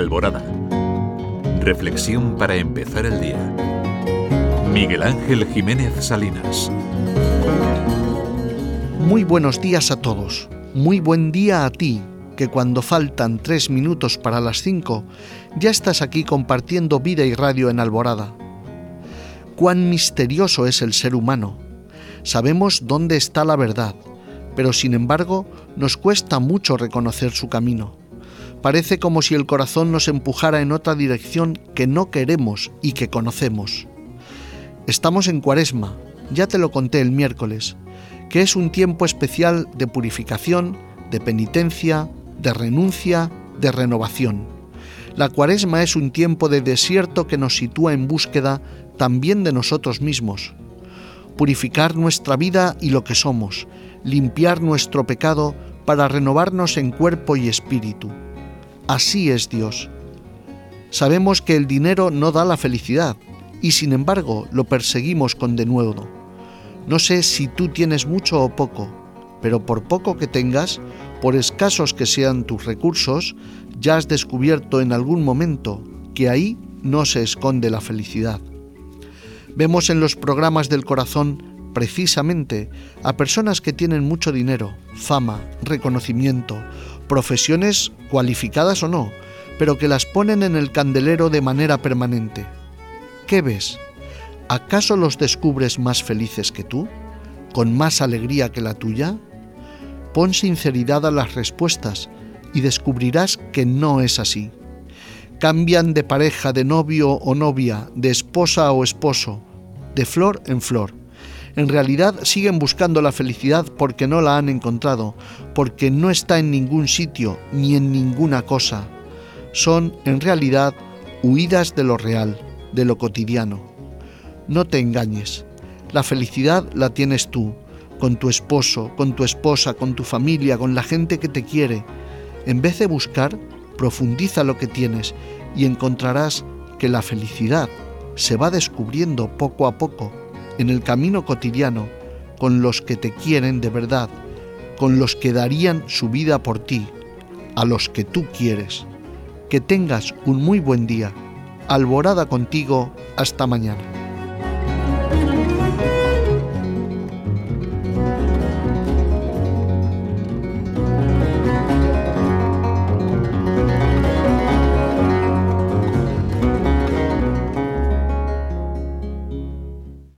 Alborada. Reflexión para empezar el día. Miguel Ángel Jiménez Salinas. Muy buenos días a todos. Muy buen día a ti, que cuando faltan tres minutos para las cinco, ya estás aquí compartiendo vida y radio en Alborada. Cuán misterioso es el ser humano. Sabemos dónde está la verdad, pero sin embargo nos cuesta mucho reconocer su camino. Parece como si el corazón nos empujara en otra dirección que no queremos y que conocemos. Estamos en Cuaresma, ya te lo conté el miércoles, que es un tiempo especial de purificación, de penitencia, de renuncia, de renovación. La Cuaresma es un tiempo de desierto que nos sitúa en búsqueda también de nosotros mismos. Purificar nuestra vida y lo que somos, limpiar nuestro pecado para renovarnos en cuerpo y espíritu. Así es Dios. Sabemos que el dinero no da la felicidad y sin embargo lo perseguimos con denuedo. No sé si tú tienes mucho o poco, pero por poco que tengas, por escasos que sean tus recursos, ya has descubierto en algún momento que ahí no se esconde la felicidad. Vemos en los programas del corazón precisamente a personas que tienen mucho dinero, fama, reconocimiento, profesiones cualificadas o no, pero que las ponen en el candelero de manera permanente. ¿Qué ves? ¿Acaso los descubres más felices que tú? ¿Con más alegría que la tuya? Pon sinceridad a las respuestas y descubrirás que no es así. Cambian de pareja, de novio o novia, de esposa o esposo, de flor en flor en realidad siguen buscando la felicidad porque no la han encontrado, porque no está en ningún sitio ni en ninguna cosa. Son, en realidad, huidas de lo real, de lo cotidiano. No te engañes. La felicidad la tienes tú, con tu esposo, con tu esposa, con tu familia, con la gente que te quiere. En vez de buscar, profundiza lo que tienes y encontrarás que la felicidad se va descubriendo poco a poco en el camino cotidiano con los que te quieren de verdad, con los que darían su vida por ti, a los que tú quieres. Que tengas un muy buen día. Alborada contigo. Hasta mañana.